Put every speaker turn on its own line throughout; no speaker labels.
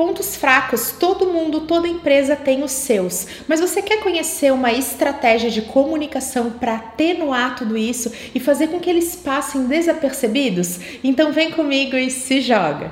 Pontos fracos, todo mundo, toda empresa tem os seus. Mas você quer conhecer uma estratégia de comunicação para atenuar tudo isso e fazer com que eles passem desapercebidos? Então vem comigo e se joga.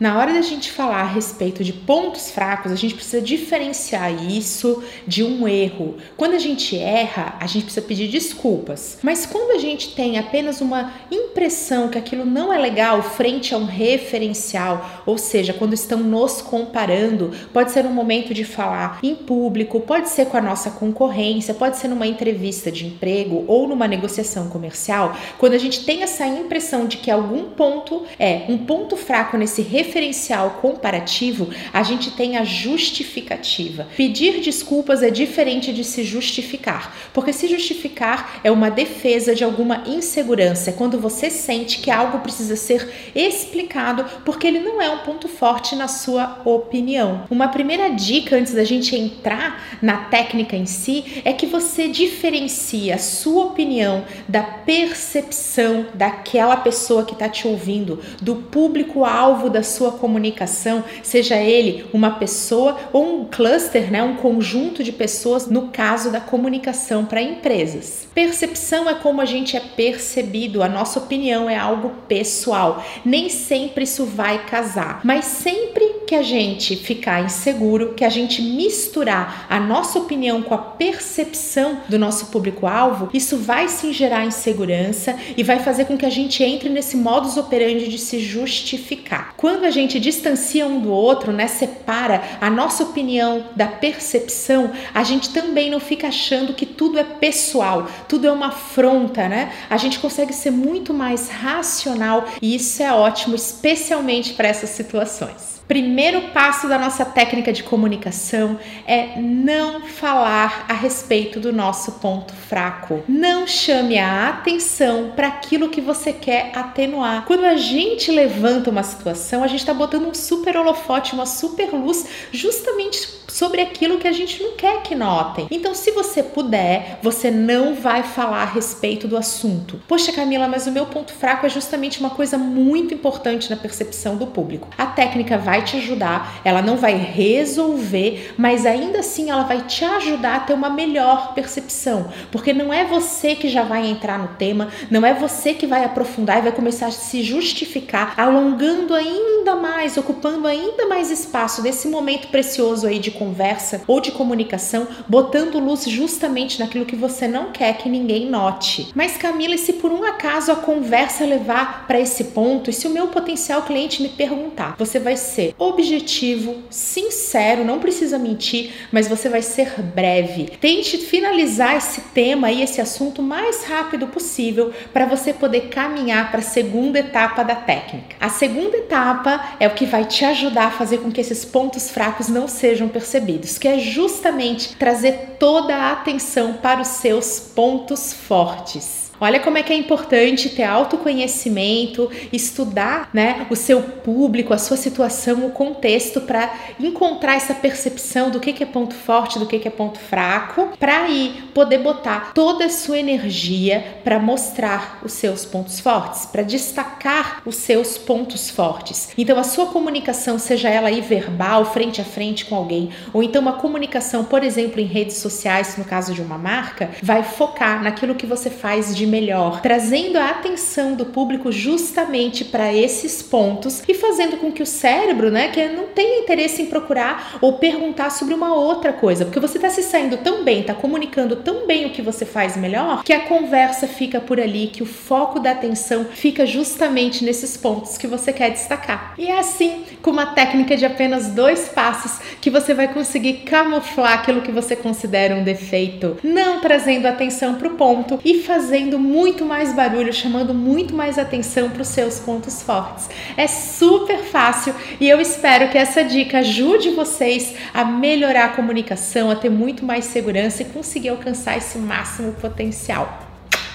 Na hora da gente falar a respeito de pontos fracos, a gente precisa diferenciar isso de um erro. Quando a gente erra, a gente precisa pedir desculpas. Mas quando a gente tem apenas uma impressão que aquilo não é legal frente a um referencial, ou seja, quando estão nos comparando, pode ser um momento de falar em público, pode ser com a nossa concorrência, pode ser numa entrevista de emprego ou numa negociação comercial, quando a gente tem essa impressão de que algum ponto é um ponto fraco nesse referencial, referencial comparativo, a gente tem a justificativa. Pedir desculpas é diferente de se justificar, porque se justificar é uma defesa de alguma insegurança, é quando você sente que algo precisa ser explicado porque ele não é um ponto forte na sua opinião. Uma primeira dica antes da gente entrar na técnica em si é que você diferencia a sua opinião da percepção daquela pessoa que está te ouvindo, do público-alvo da sua sua comunicação, seja ele uma pessoa ou um cluster, né, um conjunto de pessoas, no caso da comunicação para empresas. Percepção é como a gente é percebido, a nossa opinião é algo pessoal. Nem sempre isso vai casar, mas sempre que a gente ficar inseguro, que a gente misturar a nossa opinião com a percepção do nosso público-alvo, isso vai sim gerar insegurança e vai fazer com que a gente entre nesse modus operandi de se justificar. Quando a gente distancia um do outro, né, separa a nossa opinião da percepção, a gente também não fica achando que tudo é pessoal, tudo é uma afronta, né? A gente consegue ser muito mais racional e isso é ótimo, especialmente para essas situações. Primeiro passo da nossa técnica de comunicação é não falar a respeito do nosso ponto fraco. Não chame a atenção para aquilo que você quer atenuar. Quando a gente levanta uma situação, a gente está botando um super holofote, uma super luz, justamente sobre aquilo que a gente não quer que notem. Então, se você puder, você não vai falar a respeito do assunto. Poxa, Camila, mas o meu ponto fraco é justamente uma coisa muito importante na percepção do público. A técnica vai te ajudar, ela não vai resolver, mas ainda assim ela vai te ajudar a ter uma melhor percepção, porque não é você que já vai entrar no tema, não é você que vai aprofundar e vai começar a se justificar, alongando ainda mais, ocupando ainda mais espaço desse momento precioso aí de conversa ou de comunicação, botando luz justamente naquilo que você não quer que ninguém note. Mas Camila, e se por um acaso a conversa levar para esse ponto, e se o meu potencial cliente me perguntar, você vai ser objetivo, sincero, não precisa mentir, mas você vai ser breve. Tente finalizar esse tema e esse assunto mais rápido possível para você poder caminhar para a segunda etapa da técnica. A segunda etapa é o que vai te ajudar a fazer com que esses pontos fracos não sejam percebidos, que é justamente trazer toda a atenção para os seus pontos fortes. Olha como é que é importante ter autoconhecimento, estudar, né, o seu público, a sua situação, o contexto para encontrar essa percepção do que, que é ponto forte, do que, que é ponto fraco, para aí poder botar toda a sua energia para mostrar os seus pontos fortes, para destacar os seus pontos fortes. Então a sua comunicação, seja ela aí verbal, frente a frente com alguém, ou então uma comunicação, por exemplo, em redes sociais, no caso de uma marca, vai focar naquilo que você faz de melhor, trazendo a atenção do público justamente para esses pontos e fazendo com que o cérebro, né, que não tenha interesse em procurar ou perguntar sobre uma outra coisa, porque você está se saindo tão bem, está comunicando tão bem o que você faz melhor, que a conversa fica por ali, que o foco da atenção fica justamente nesses pontos que você quer destacar. E é assim, com uma técnica de apenas dois passos, que você vai conseguir camuflar aquilo que você considera um defeito, não trazendo atenção para o ponto e fazendo fazendo muito mais barulho, chamando muito mais atenção para os seus pontos fortes. É super fácil e eu espero que essa dica ajude vocês a melhorar a comunicação, a ter muito mais segurança e conseguir alcançar esse máximo potencial.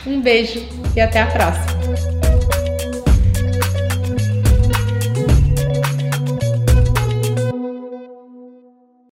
Um beijo e até a próxima!